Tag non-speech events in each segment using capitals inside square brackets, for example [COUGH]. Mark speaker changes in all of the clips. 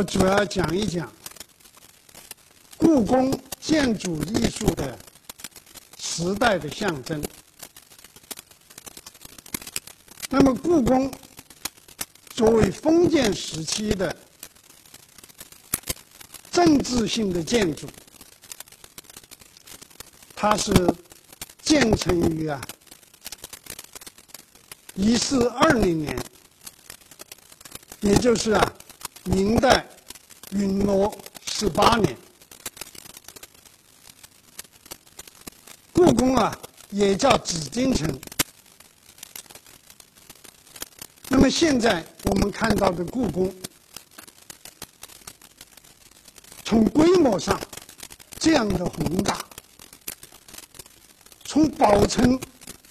Speaker 1: 我主要讲一讲故宫建筑艺术的时代的象征。那么，故宫作为封建时期的政治性的建筑，它是建成于啊一四二零年。也就是啊，明代允诺十八年，故宫啊也叫紫禁城。那么现在我们看到的故宫，从规模上这样的宏大，从保存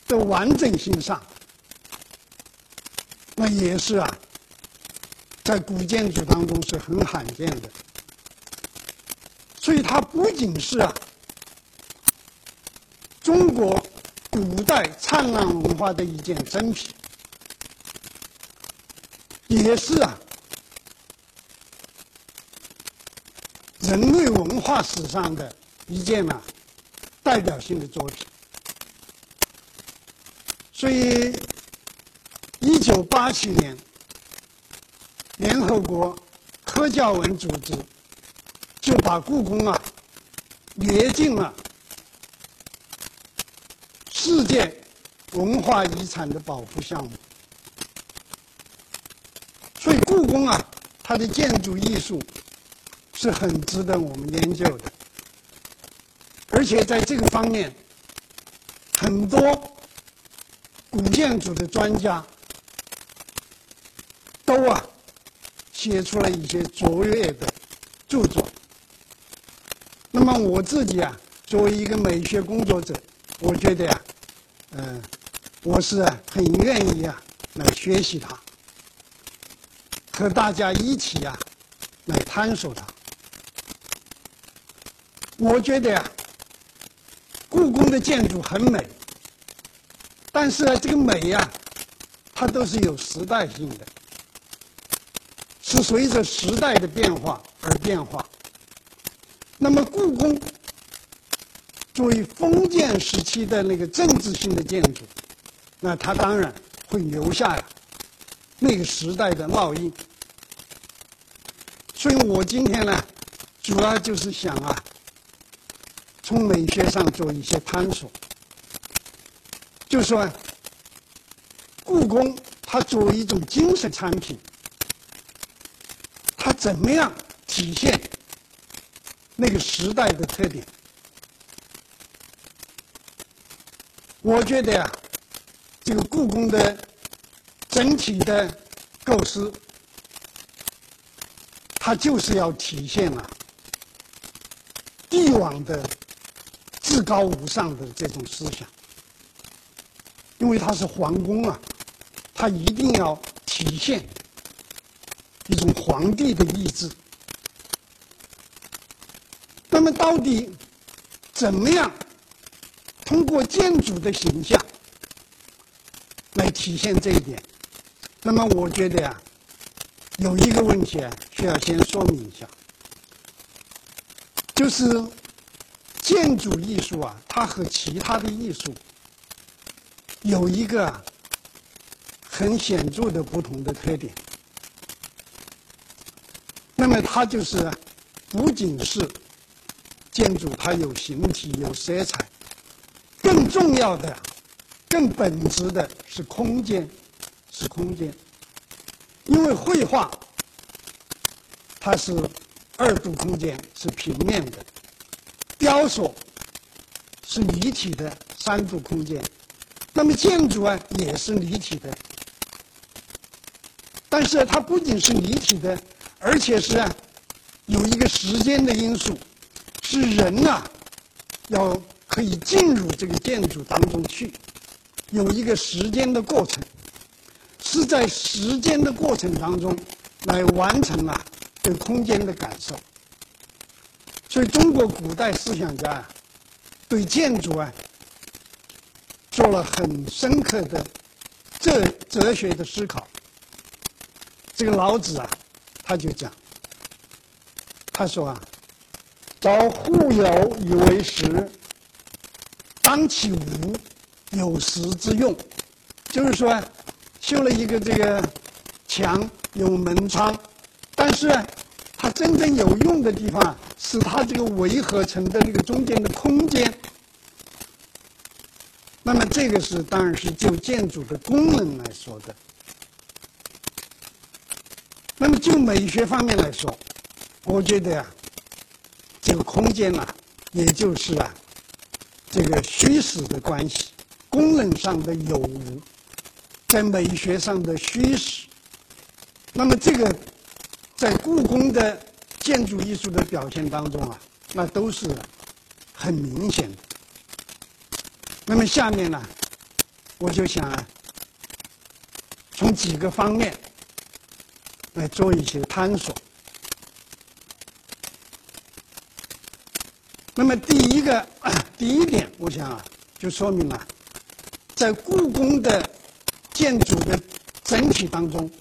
Speaker 1: 的完整性上，那也是啊。在古建筑当中是很罕见的，所以它不仅是啊中国古代灿烂文化的一件珍品，也是啊人类文化史上的一件呢代表性的作品。所以，一九八七年。联合国科教文组织就把故宫啊列进了世界文化遗产的保护项目。所以，故宫啊，它的建筑艺术是很值得我们研究的。而且，在这个方面，很多古建筑的专家都啊。写出了一些卓越的著作。那么我自己啊，作为一个美学工作者，我觉得呀，嗯，我是很愿意啊来学习它，和大家一起啊来探索它。我觉得呀，故宫的建筑很美，但是呢，这个美呀，它都是有时代性的。是随着时代的变化而变化。那么，故宫作为封建时期的那个政治性的建筑，那它当然会留下那个时代的烙印。所以我今天呢，主要就是想啊，从美学上做一些探索，就说故宫它作为一种精神产品。怎么样体现那个时代的特点？我觉得呀，这个故宫的整体的构思，它就是要体现了帝王的至高无上的这种思想，因为它是皇宫啊，它一定要体现。一种皇帝的意志。那么，到底怎么样通过建筑的形象来体现这一点？那么，我觉得呀，有一个问题啊，需要先说明一下，就是建筑艺术啊，它和其他的艺术有一个很显著的不同的特点。那么它就是，不仅是建筑，它有形体、有色彩，更重要的、更本质的是空间，是空间。因为绘画它是二度空间，是平面的；雕塑是立体的三度空间。那么建筑啊也是立体的，但是它不仅是立体的。而且是啊，有一个时间的因素，是人啊，要可以进入这个建筑当中去，有一个时间的过程，是在时间的过程当中来完成啊对空间的感受。所以，中国古代思想家啊，对建筑啊做了很深刻的哲哲学的思考。这个老子啊，他就讲，他说啊，朝户牖以为室，当其无有时之用，就是说，修了一个这个墙有门窗，但是它真正有用的地方是它这个围合成的那个中间的空间。那么这个是当然是就建筑的功能来说的。那么就美学方面来说，我觉得呀，这个空间呐，也就是啊，这个虚实的关系，功能上的有无，在美学上的虚实。那么这个在故宫的建筑艺术的表现当中啊，那都是很明显的。那么下面呢，我就想啊从几个方面。来做一些探索。那么第一个，第一点，我想啊，就说明了，在故宫的建筑的整体当中，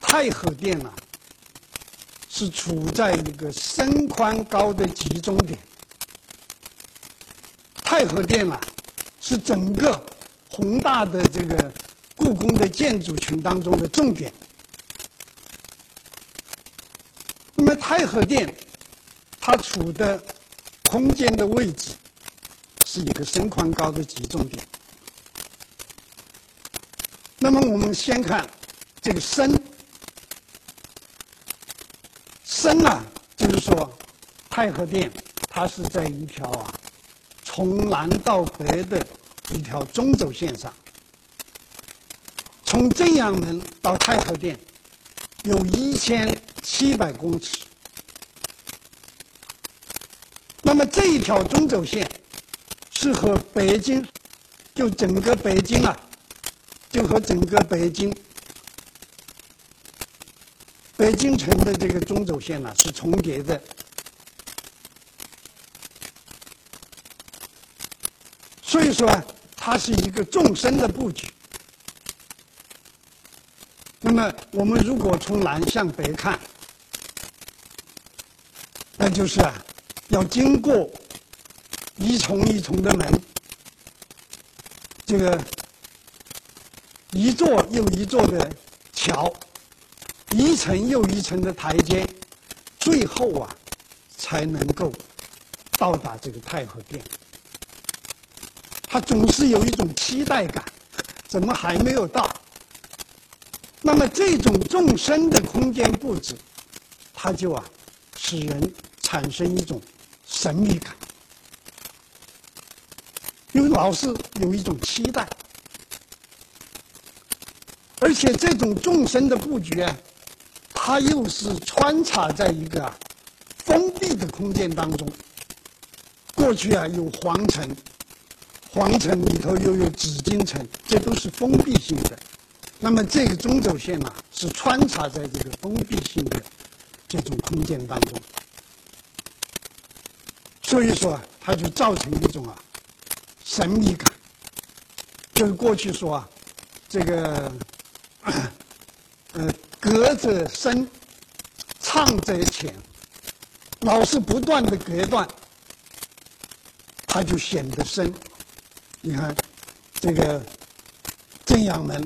Speaker 1: 太和殿啊，是处在一个深宽高的集中点。太和殿啊，是整个宏大的这个故宫的建筑群当中的重点。那么太和殿，它处的空间的位置是一个深宽高的集中点。那么我们先看这个深，深啊，就是说太和殿它是在一条啊从南到北的一条中轴线上，从正阳门到太和殿有一千。七百公尺。那么这一条中轴线是和北京，就整个北京啊，就和整个北京北京城的这个中轴线呢是重叠的。所以说，它是一个纵深的布局。那么，我们如果从南向北看，那就是啊，要经过一重一重的门，这个一座又一座的桥，一层又一层的台阶，最后啊，才能够到达这个太和殿。他总是有一种期待感，怎么还没有到？那么这种纵深的空间布置，它就啊，使人。产生一种神秘感，因为老是有一种期待，而且这种纵深的布局啊，它又是穿插在一个封闭的空间当中。过去啊有皇城，皇城里头又有紫禁城，这都是封闭性的。那么这个中轴线呢，是穿插在这个封闭性的这种空间当中。所以说，它就造成一种啊神秘感。就是过去说啊，这个呃，隔者深，唱者浅，老是不断的隔断，它就显得深。你看，这个正阳门，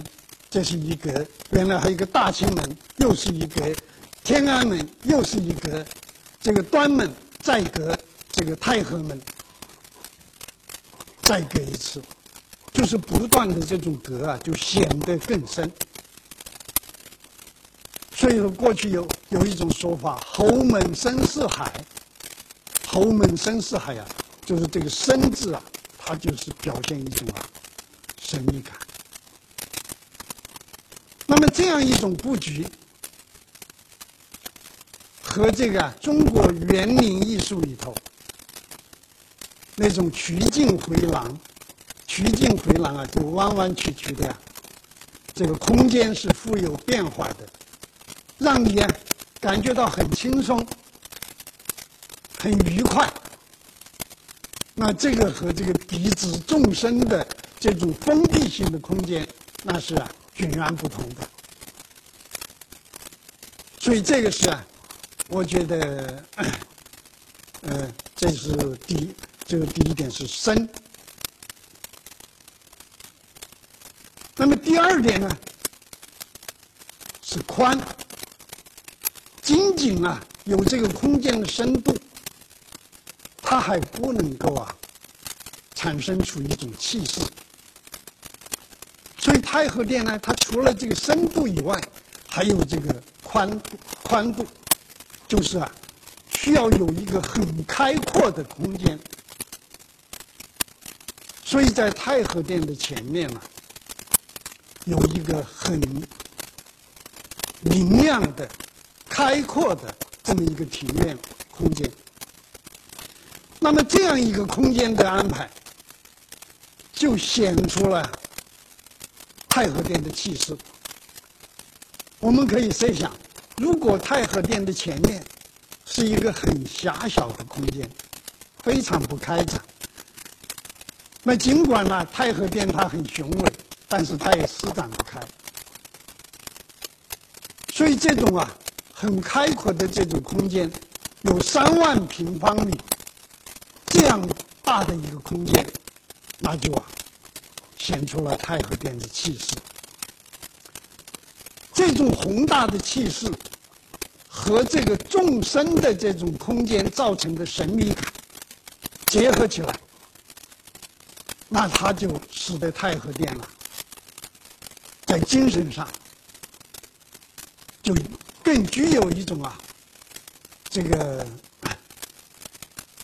Speaker 1: 这是一格；原来还有一个大清门，又是一格；天安门又是一格；这个端门再隔。这个太和门再隔一次，就是不断的这种隔啊，就显得更深。所以说，过去有有一种说法，“侯门深似海”，“侯门深似海”啊，就是这个“深”字啊，它就是表现一种啊神秘感。那么这样一种布局，和这个中国园林艺术里头。那种曲径回廊，曲径回廊啊，就弯弯曲曲的呀。这个空间是富有变化的，让你啊感觉到很轻松、很愉快。那这个和这个鼻子纵深的这种封闭性的空间，那是啊迥然不同的。所以这个是啊，我觉得，呃，这是第一，这个第一点是深。那么第二点呢，是宽。仅仅啊有这个空间的深度，它还不能够啊产生出一种气势。所以太和殿呢，它除了这个深度以外，还有这个宽度，宽度就是啊需要有一个很开阔的空间。所以在太和殿的前面呢，有一个很明亮的。开阔的这么一个庭院空间，那么这样一个空间的安排，就显出了太和殿的气势。我们可以设想，如果太和殿的前面是一个很狭小的空间，非常不开展，那尽管呢太和殿它很雄伟，但是它也施展不开。所以这种啊。很开阔的这种空间，有三万平方米这样大的一个空间，那就啊显出了太和殿的气势。这种宏大的气势和这个纵深的这种空间造成的神秘感结合起来，那它就使得太和殿了在精神上就。更具有一种啊，这个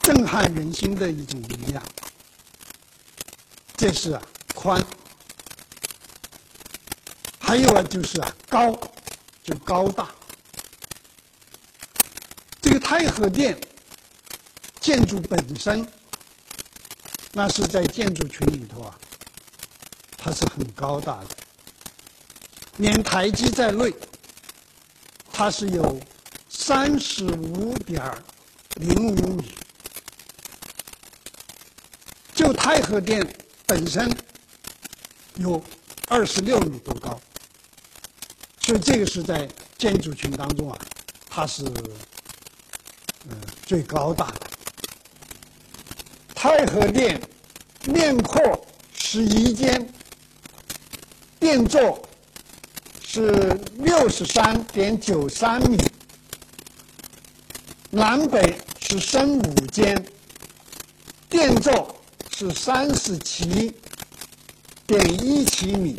Speaker 1: 震撼人心的一种力量。这是啊宽，还有啊就是啊高，就高大。这个太和殿建筑本身，那是在建筑群里头啊，它是很高大的，连台基在内。它是有三十五点零五米，就太和殿本身有二十六米多高，所以这个是在建筑群当中啊，它是嗯最高大的。太和殿面阔十一间，殿座。是六十三点九三米，南北是深五间，殿座是三十七点一七米。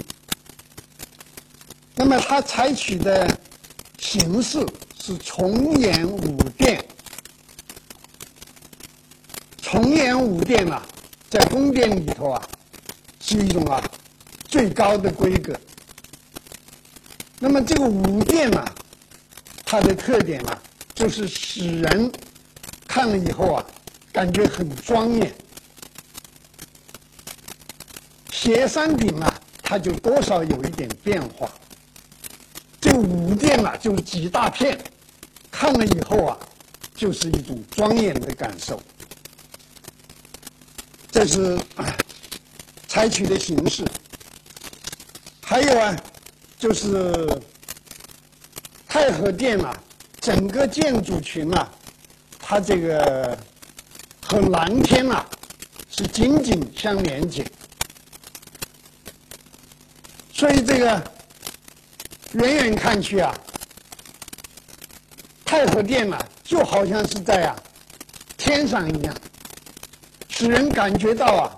Speaker 1: 那么它采取的形式是重檐五殿，重檐五殿啊，在宫殿里头啊，是一种啊最高的规格。那么这个五殿呢，它的特点呢，就是使人看了以后啊，感觉很庄严。斜山顶啊，它就多少有一点变化。这五殿啊，就是几大片，看了以后啊，就是一种庄严的感受。这是 [COUGHS] 采取的形式。还有啊。就是太和殿啊，整个建筑群啊，它这个和蓝天啊是紧紧相连接，所以这个远远看去啊，太和殿啊就好像是在啊天上一样，使人感觉到啊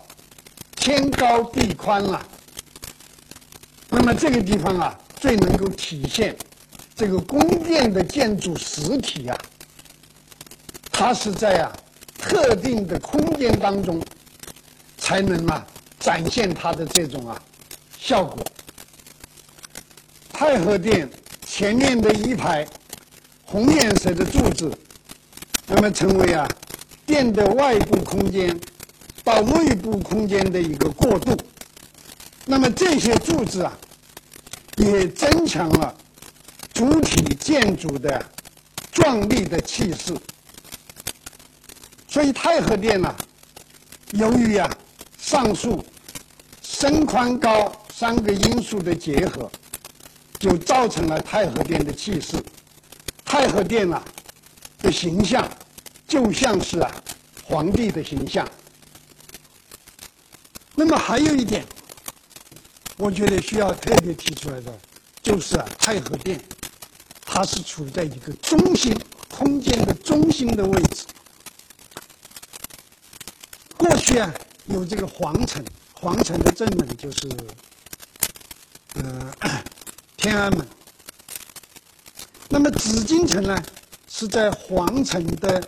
Speaker 1: 天高地宽了。那么这个地方啊，最能够体现这个宫殿的建筑实体啊，它是在啊特定的空间当中才能啊展现它的这种啊效果。太和殿前面的一排红颜色的柱子，那么成为啊殿的外部空间到内部空间的一个过渡。那么这些柱子啊，也增强了主体建筑的壮丽的气势。所以太和殿呢，由于啊上述深宽高三个因素的结合，就造成了太和殿的气势。太和殿啊的形象，就像是啊皇帝的形象。那么还有一点，我觉得需要特别提出来的，就是啊太和殿，它是处在一个中心空间的中心的位置。过去啊有这个皇城，皇城的正门就是呃 [COUGHS] 天安门。那么紫禁城呢，是在皇城的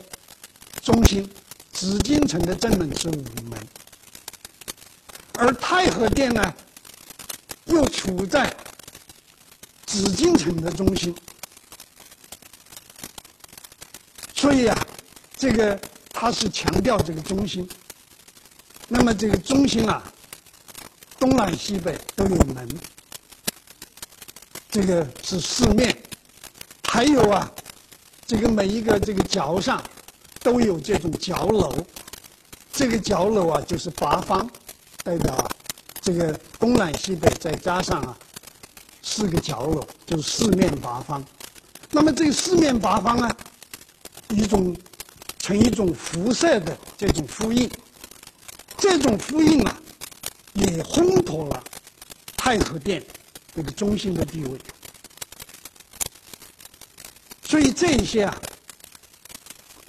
Speaker 1: 中心，紫禁城的正门是午门，而太和殿呢，又处在紫禁城的中心，所以啊，这个它是强调这个中心。那么这个中心啊，东南西北都有门，这个是四面。还有啊，这个每一个这个角上都有这种角楼，这个角楼啊就是八方，代表啊这个东南西北再加上啊四个角落，就是四面八方。那么这四面八方啊，一种成一种辐射的这种呼应，这种呼应啊，也烘托了太和殿这个中心的地位。所以这一些啊，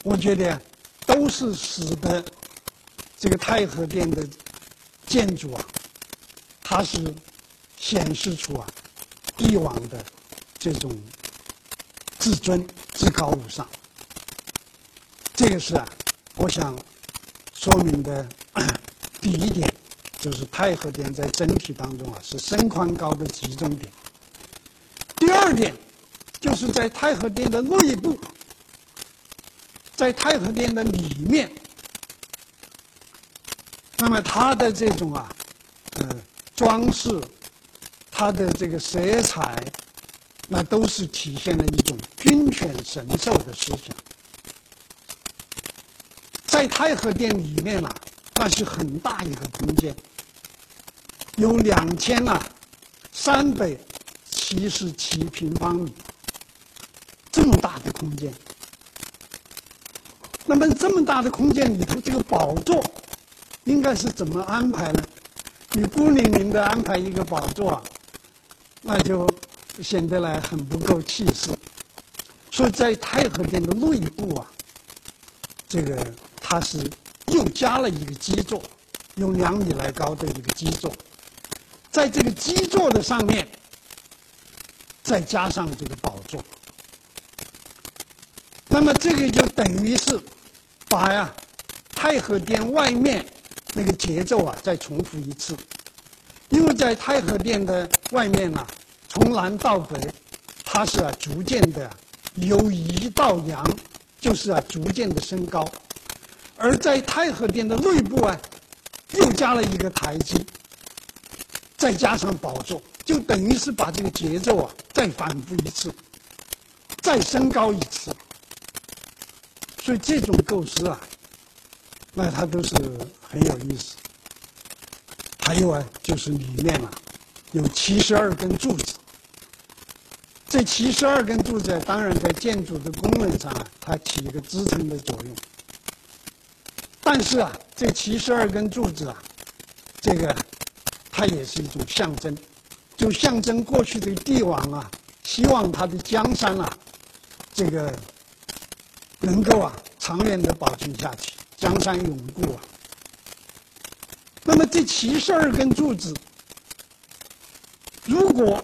Speaker 1: 我觉得都是使得这个太和殿的建筑啊，它是显示出啊帝王的这种至尊、至高无上。这个是啊，我想说明的 [COUGHS] 第一点，就是太和殿在整体当中啊是深宽高的集中点。第二点。就是在太和殿的内部，在太和殿的里面，那么它的这种啊，呃，装饰，它的这个色彩，那都是体现了一种君权神授的思想。在太和殿里面啊，那是很大一个空间，有两千啊三百七十七平方米。这么大的空间，那么这么大的空间里头，这个宝座应该是怎么安排呢？你孤零零的安排一个宝座，那就显得来很不够气势。所以在太和殿的内部啊，这个它是又加了一个基座，有两米来高的一个基座，在这个基座的上面再加上这个宝座。那么这个就等于是把呀太和殿外面那个节奏啊再重复一次，因为在太和殿的外面啊，从南到北，它是啊逐渐的由一到阳，就是啊逐渐的升高，而在太和殿的内部啊，又加了一个台阶，再加上宝座，就等于是把这个节奏啊再反复一次，再升高一次。所以这种构思啊，那它都是很有意思。还有啊，就是里面啊，有七十二根柱子。这七十二根柱子，当然在建筑的功能上啊，它起一个支撑的作用。但是啊，这七十二根柱子啊，这个它也是一种象征，就象征过去的帝王啊，希望他的江山啊，这个。能够啊长远的保存下去，江山永固啊。那么这七十二根柱子，如果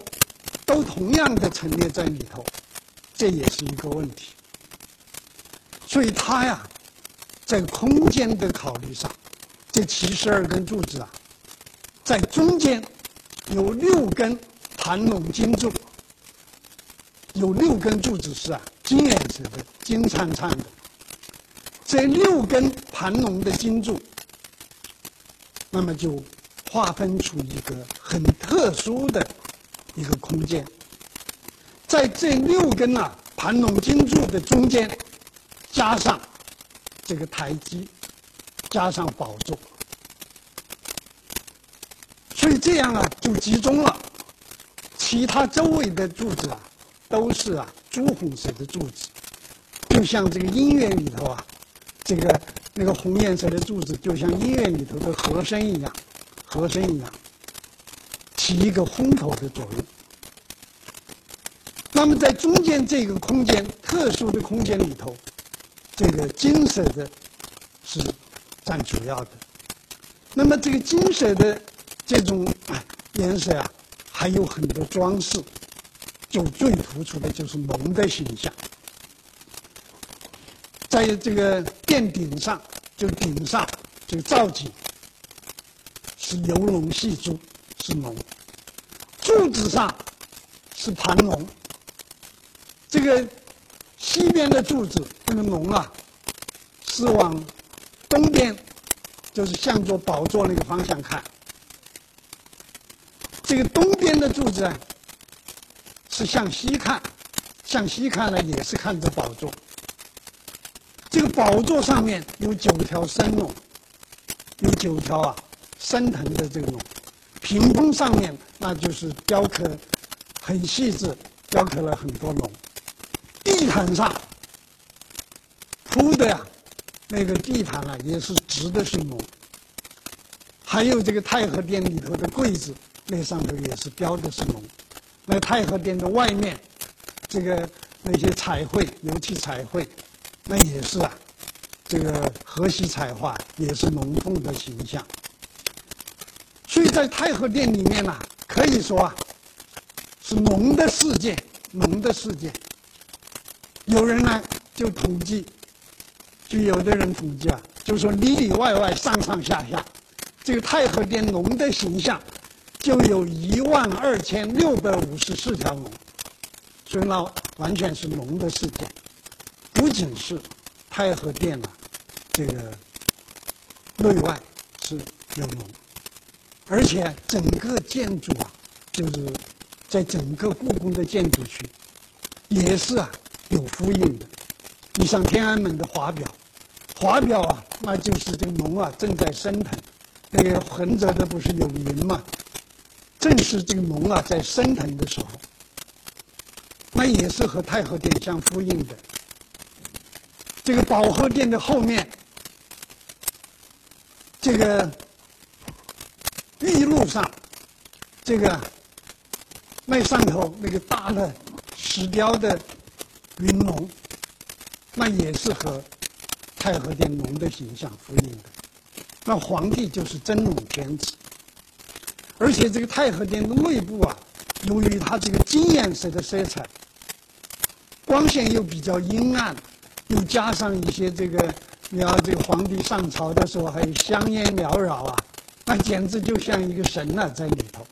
Speaker 1: 都同样的陈列在里头，这也是一个问题。所以它呀，在空间的考虑上，这七十二根柱子啊，在中间有六根盘龙金柱，有六根柱子是啊。金颜色的，金灿灿的，这六根盘龙的金柱，那么就划分出一个很特殊的一个空间。在这六根啊盘龙金柱的中间，加上这个台基，加上宝座，所以这样啊就集中了。其他周围的柱子啊，都是啊。朱红色的柱子，就像这个音乐里头啊，这个那个红颜色的柱子，就像音乐里头的和声一样，和声一样，起一个烘托的作用。那么在中间这个空间，特殊的空间里头，这个金色的是占主要的。那么这个金色的这种颜色啊，还有很多装饰，就最突出的就是龙的形象。在这个殿顶上，就顶上这个造景是游龙戏珠，是龙；柱子上是盘龙。这个西边的柱子，这个龙啊，是往东边，就是向着宝座那个方向看。这个东边的柱子啊，是向西看，向西看呢也是看着宝座。这个宝座上面有九条生龙，有九条啊升腾的这个龙，屏风上面那就是雕刻很细致，雕刻了很多龙。地毯上铺的呀，那个地毯啊，也是直的是龙。还有这个太和殿里头的柜子，那上头也是雕的是龙。那太和殿的外面，这个那些彩绘、油漆彩绘，那也是啊，这个河西彩画也是龙凤的形象。所以在太和殿里面呢，可以说啊，是龙的世界，龙的世界。有人呢就统计，就有的人统计啊，就说里里外外、上上下下，这个太和殿龙的形象，就有一万二千六百五十四条龙，所以呢，完全是龙的世界。不仅是太和殿啊，这个内外是有龙，而且整个建筑啊，就是在整个故宫的建筑区，也是啊。有呼应的，你像天安门的华表，华表啊，那就是这个龙啊正在升腾，那个横着的不是有云嘛？正是这个龙啊在升腾的时候，那也是和太和殿相呼应的。这个保和殿的后面，这个玉路上，这个那上头那个大的石雕的。云龙，那也是和太和殿龙的形象呼应的。那皇帝就是真龙天子，而且这个太和殿的内部啊，由于它这个金颜色的色彩，光线又比较阴暗，又加上一些这个，你要这个皇帝上朝的时候还有香烟缭绕啊，那简直就像一个神呐在里头。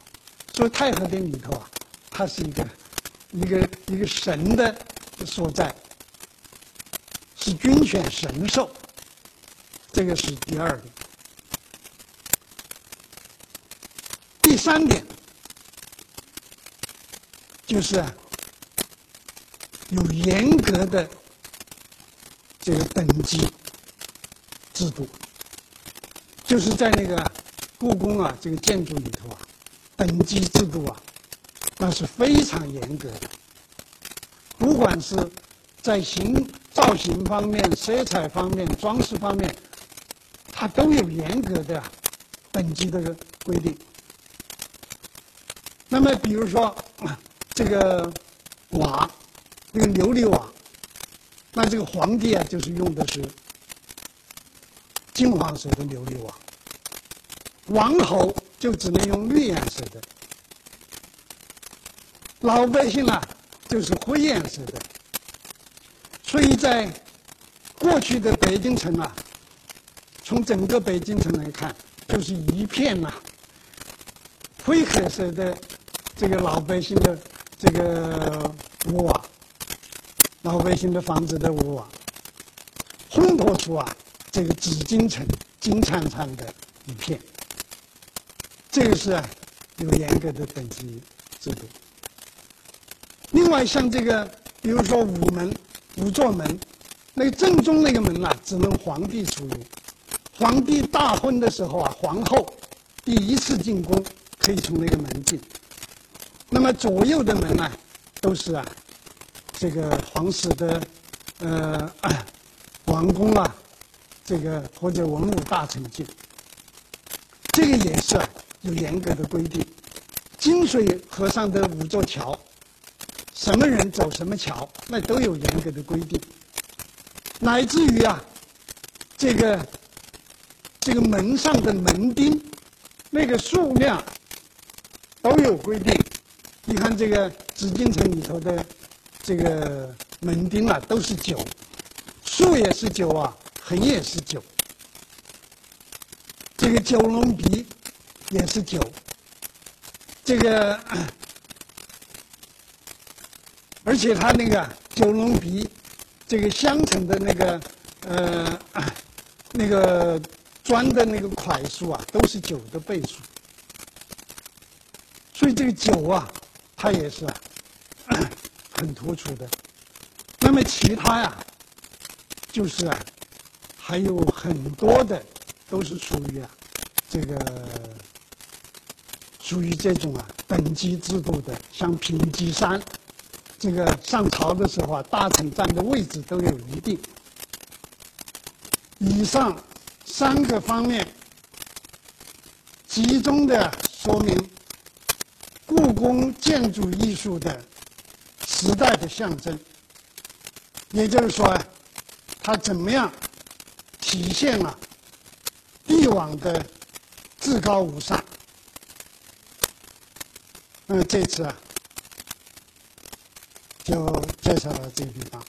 Speaker 1: 所以太和殿里头啊，它是一个一个一个神的。所在是君选神兽，这个是第二点。第三点就是有严格的这个等级制度，就是在那个故宫啊这个建筑里头啊，等级制度啊，那是非常严格的。不管是在形造型方面、色彩方面、装饰方面，它都有严格的等级的规定。那么，比如说这个瓦，这个琉璃瓦，那这个皇帝啊，就是用的是金黄色的琉璃瓦；王侯就只能用绿颜色的；老百姓啊。就是灰颜色的，所以在过去的北京城啊，从整个北京城来看，就是一片呐灰褐色的这个老百姓的这个屋瓦，老百姓的房子的屋瓦，烘托出啊这个紫禁城金灿灿的一片。这个是啊有严格的等级制度。另外，像这个，比如说午门、午座门，那正中那个门呐，只能皇帝出入。皇帝大婚的时候啊，皇后第一次进宫可以从那个门进。那么左右的门呢，都是啊，这个皇室的呃 [COUGHS] 王公啊，这个或者文武大臣进，这个也是有严格的规定。金水河上的五座桥，什么人走什么桥，那都有严格的规定。乃至于啊，这个这个门上的门钉，那个数量都有规定。你看这个紫禁城里头的这个门钉啊，都是九，竖也是九啊，横也是九。这个九龙鼻也是九，这个 [CLEARS THROAT] 而且它那个九龙鼻。这个相乘的那个呃 [CLEARS THROAT] 那个砖的那个块数啊，都是九的倍数，所以这个九啊，它也是很突出的。那么其他呀，就是啊，还有很多的都是属于啊这个属于这种啊等级制度的，像平级山。这个上朝的时候啊，大臣站的位置都有一定。以上三个方面，集中的说明故宫建筑艺术的时代的象征。也就是说，它怎么样体现了帝王的至高无上？那么这次啊。就介绍到这个地方。